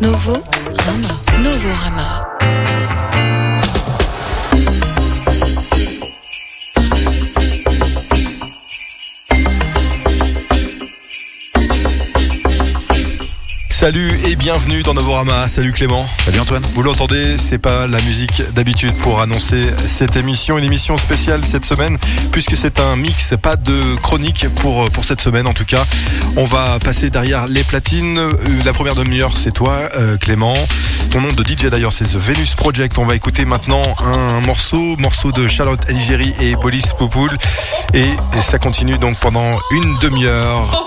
Novo Rama. Novo Rama. Salut et bienvenue dans Novorama. Salut Clément. Salut Antoine. Vous l'entendez, c'est pas la musique d'habitude pour annoncer cette émission, une émission spéciale cette semaine, puisque c'est un mix, pas de chronique pour, pour cette semaine en tout cas. On va passer derrière les platines. Euh, La première demi-heure, c'est toi, euh, Clément. Ton nom de DJ d'ailleurs, c'est The Venus Project. On va écouter maintenant un morceau, morceau de Charlotte Aligéry et Bolis Poupoul. Et, et ça continue donc pendant une demi-heure.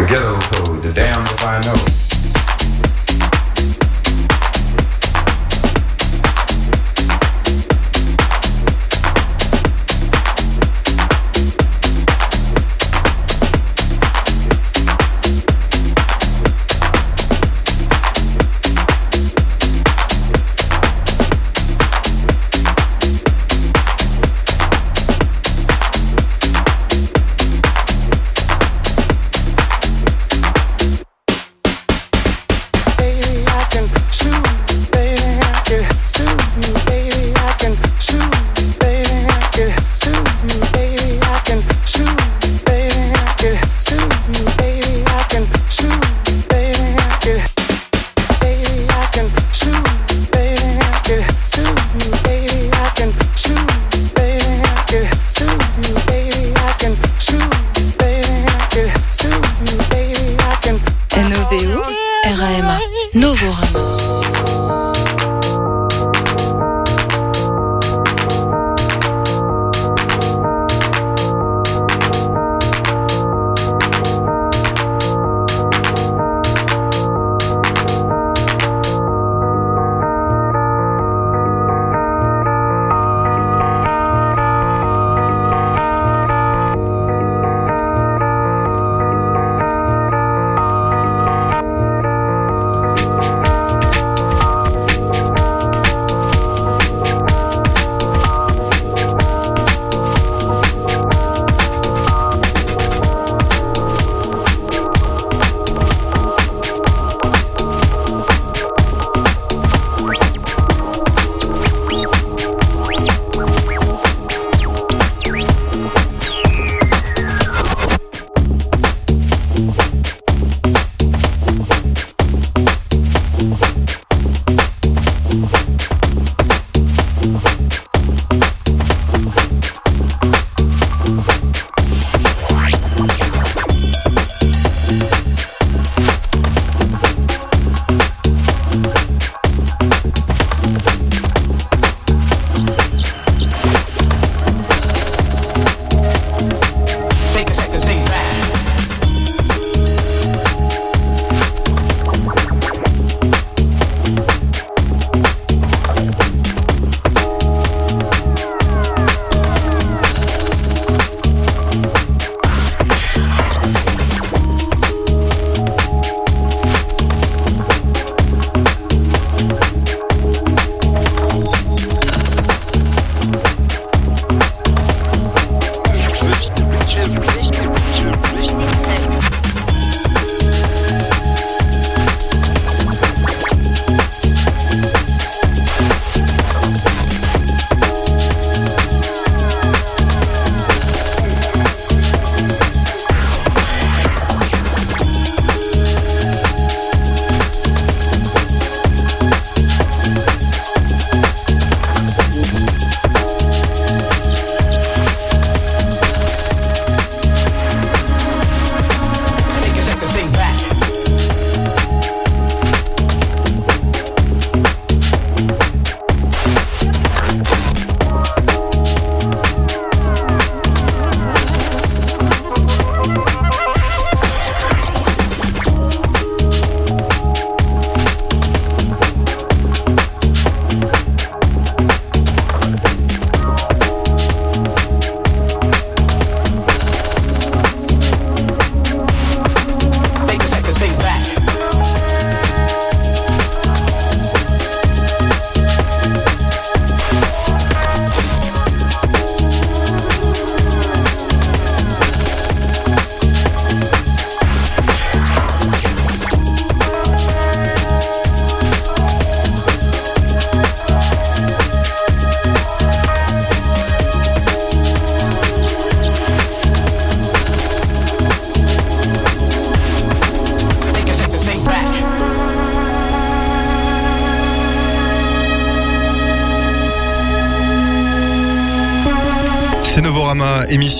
The ghetto code, the damn if I know.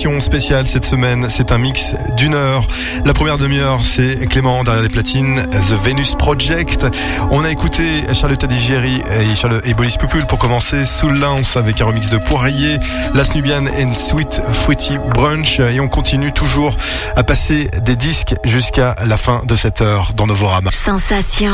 Émission spéciale cette semaine. C'est un mix d'une heure. La première demi-heure, c'est Clément derrière les platines, The Venus Project. On a écouté Charlotte Adigéry et, et Boris Pupul pour commencer, Soul Lance avec un remix de Poirier, Las Nubian and Sweet Fruity Brunch. Et on continue toujours à passer des disques jusqu'à la fin de cette heure dans Novorama. Sensation.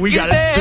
we got it.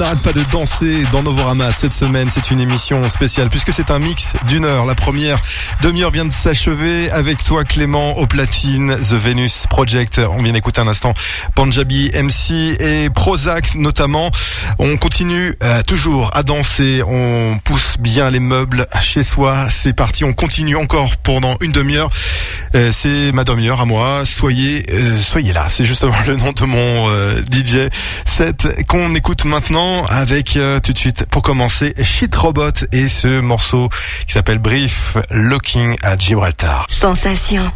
N'arrête pas de danser dans Novorama cette semaine. C'est une émission spéciale puisque c'est un mix d'une heure. La première demi-heure vient de s'achever avec toi Clément au platine, The Venus Project. On vient d'écouter un instant Panjabi MC et Prozac notamment. On continue euh, toujours à danser. On pousse bien les meubles chez soi. C'est parti. On continue encore pendant une demi-heure. Euh, c'est ma demi-heure à moi. Soyez, euh, soyez là. C'est justement le nom de mon DJ set qu'on écoute maintenant avec euh, tout de suite pour commencer Shit Robot et ce morceau qui s'appelle Brief Looking at Gibraltar. Sensation.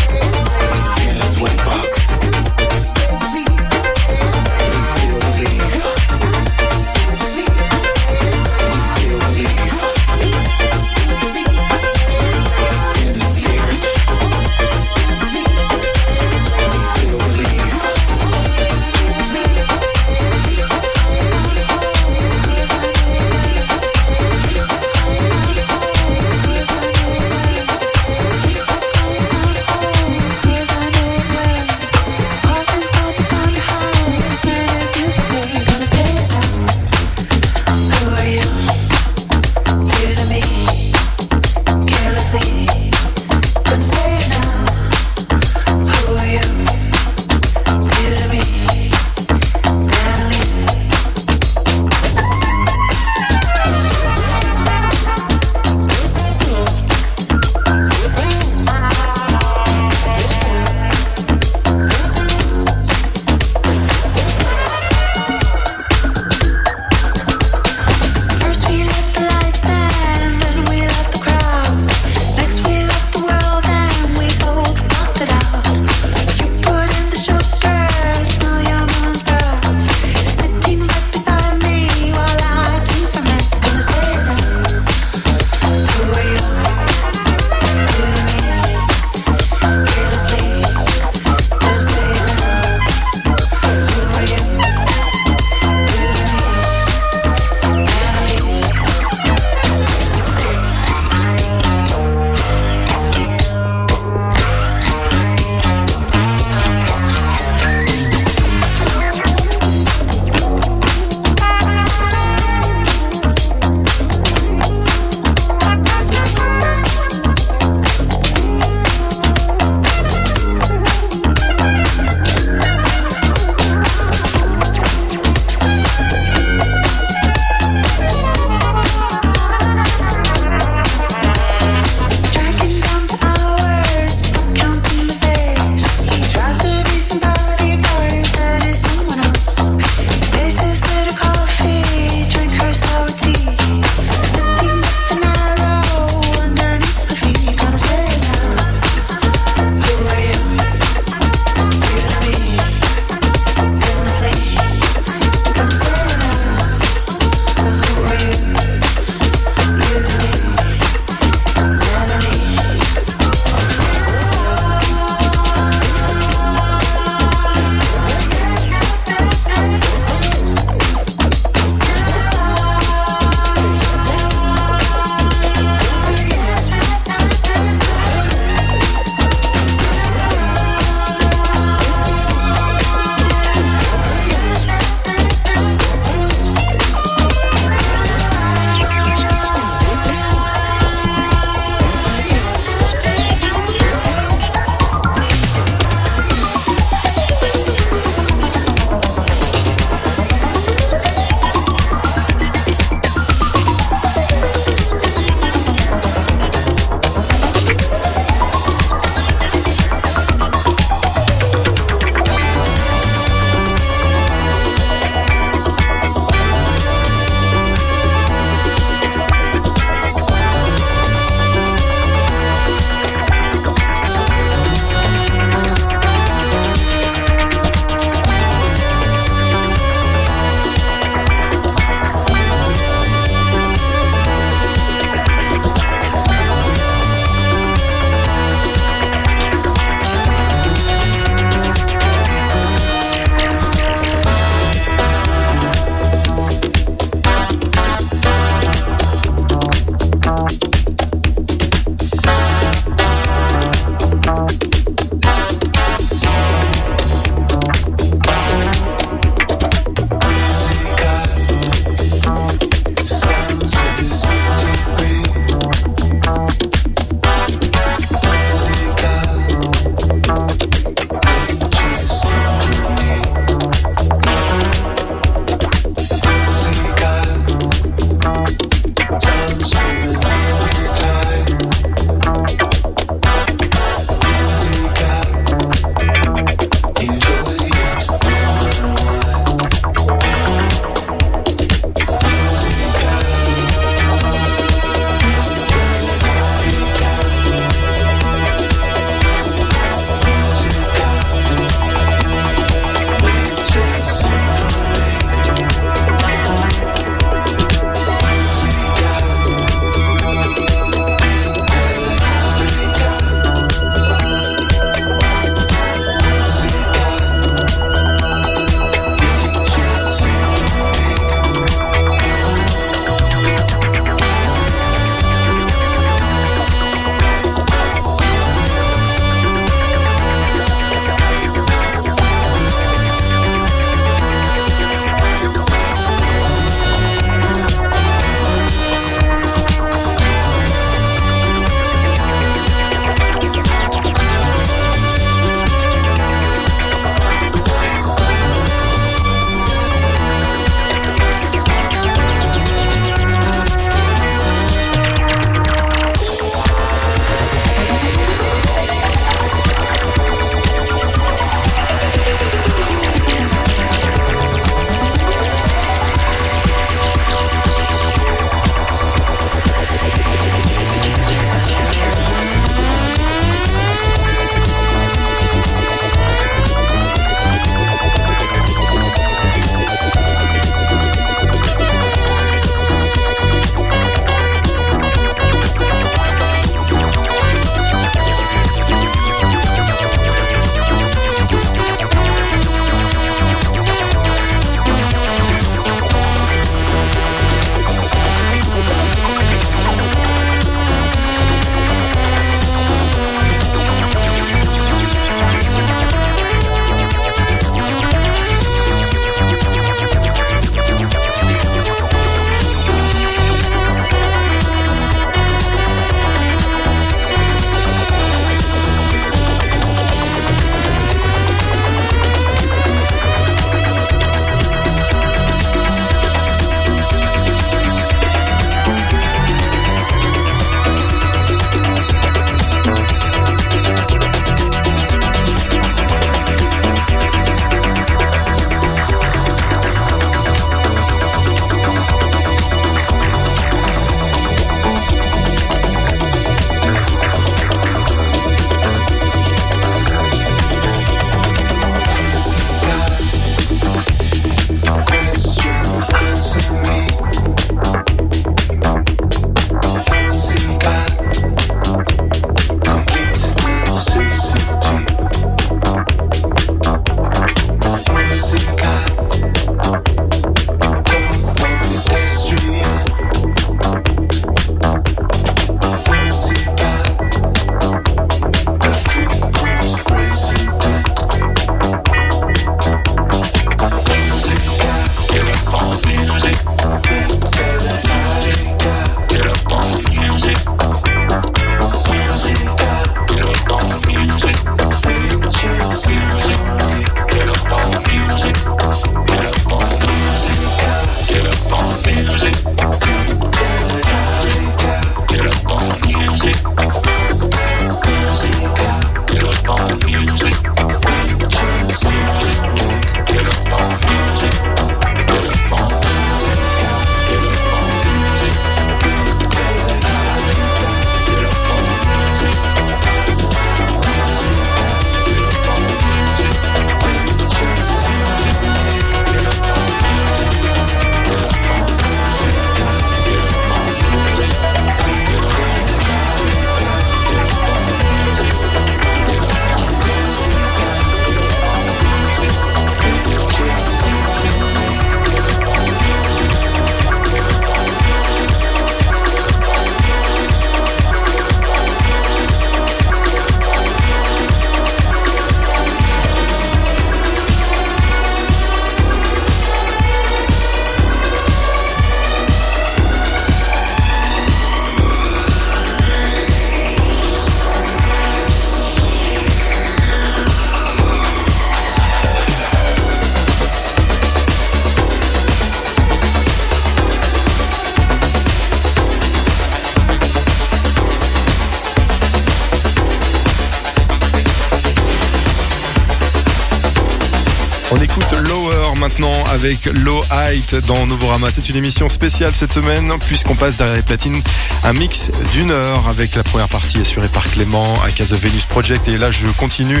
Avec Low Height dans Novorama. C'est une émission spéciale cette semaine puisqu'on passe derrière les platines un mix d'une heure avec la première partie assurée par Clément à Casa Venus Project. Et là, je continue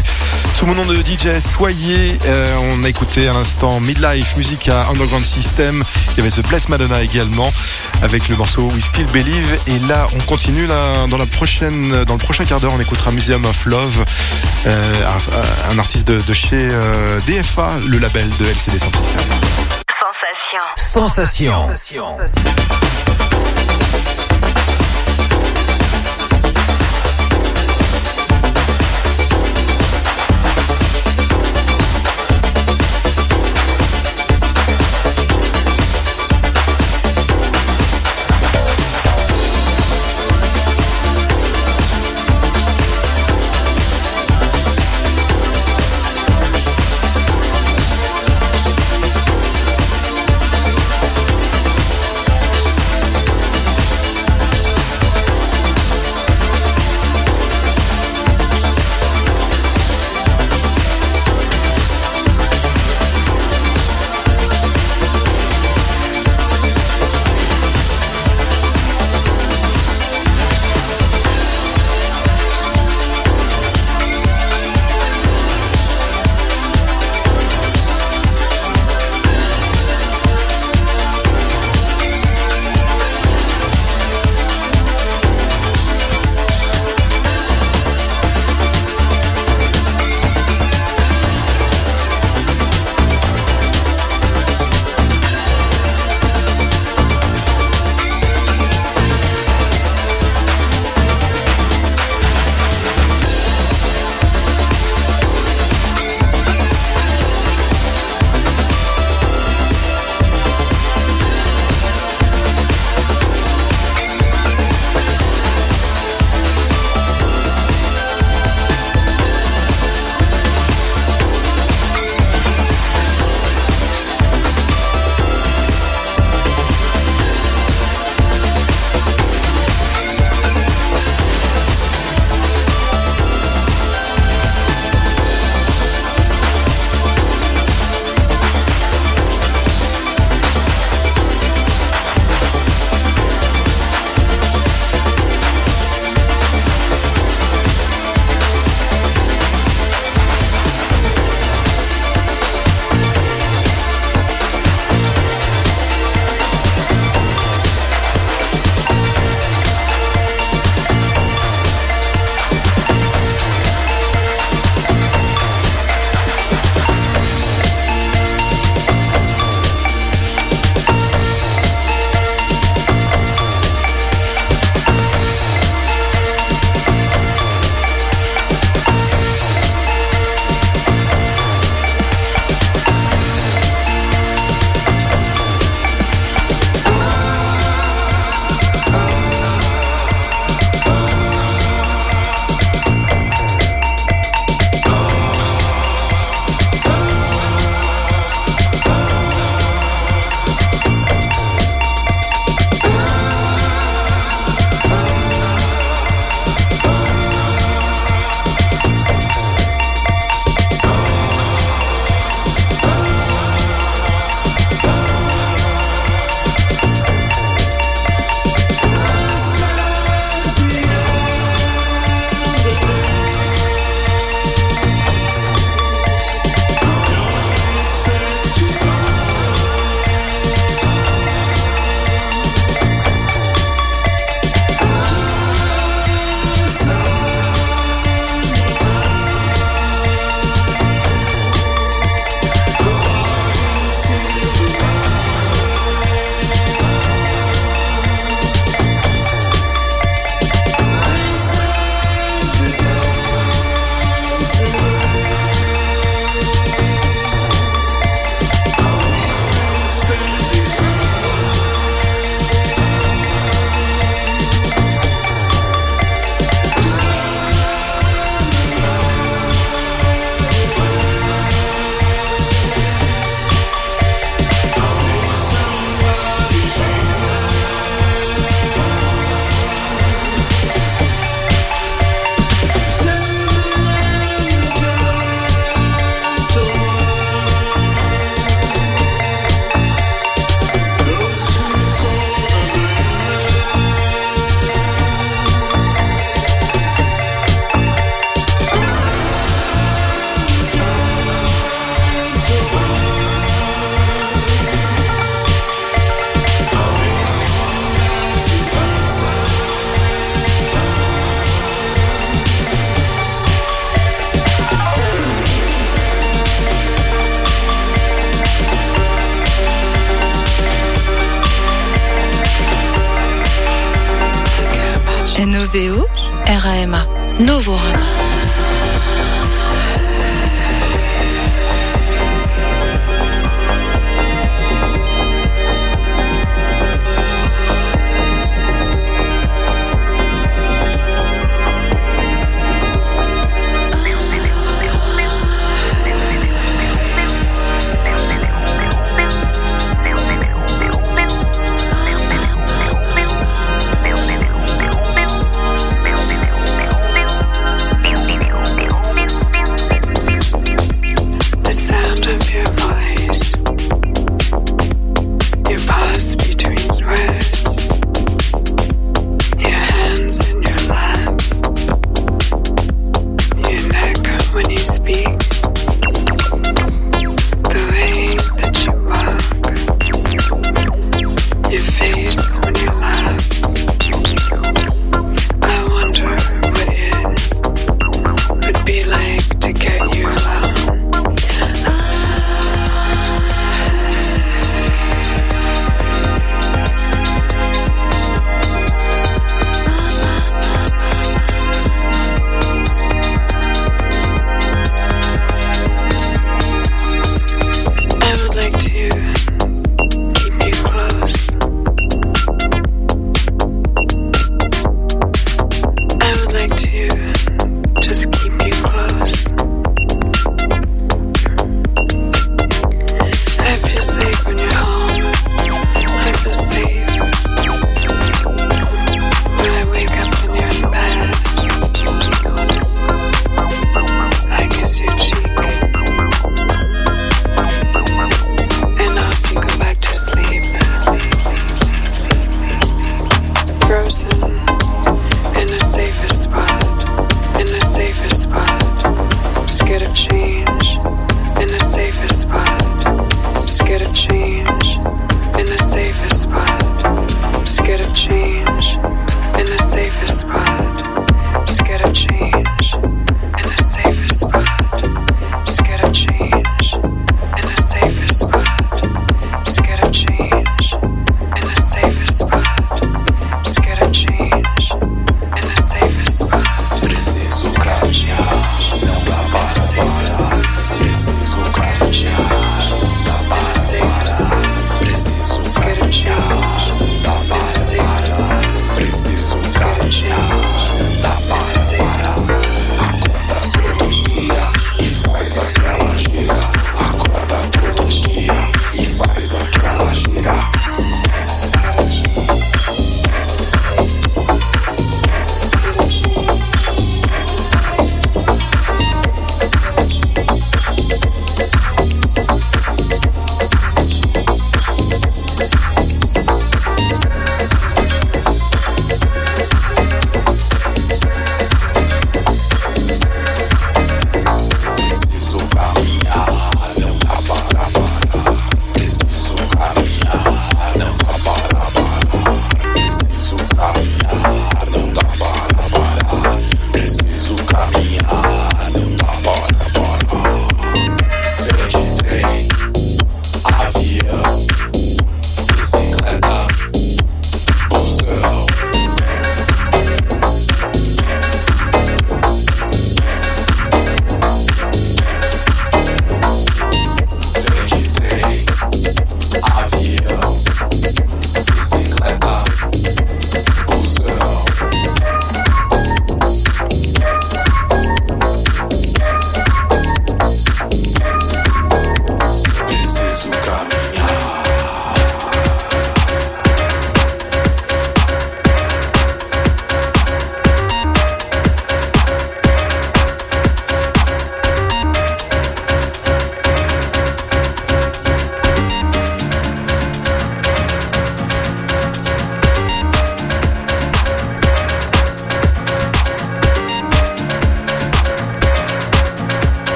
sous mon nom de DJ Soyez. Euh, on a écouté à l'instant Midlife Musica Underground System. Il y avait The Bless Madonna également avec le morceau We Still Believe. Et là, on continue dans la prochaine, dans le prochain quart d'heure, on écoutera Museum of Love, euh, un artiste de, chez euh, DFA, le label de LCD Sound System. Sensation. Sensation. Sensation.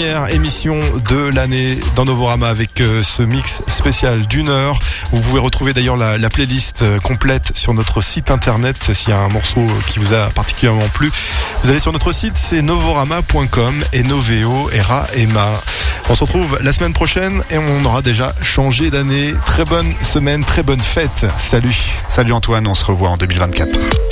Dernière émission de l'année dans Novorama avec euh, ce mix spécial d'une heure. Vous pouvez retrouver d'ailleurs la, la playlist euh, complète sur notre site internet s'il y a un morceau qui vous a particulièrement plu. Vous allez sur notre site, c'est novorama.com et Noveo Era Emma. On se retrouve la semaine prochaine et on aura déjà changé d'année. Très bonne semaine, très bonne fête. Salut. Salut Antoine, on se revoit en 2024.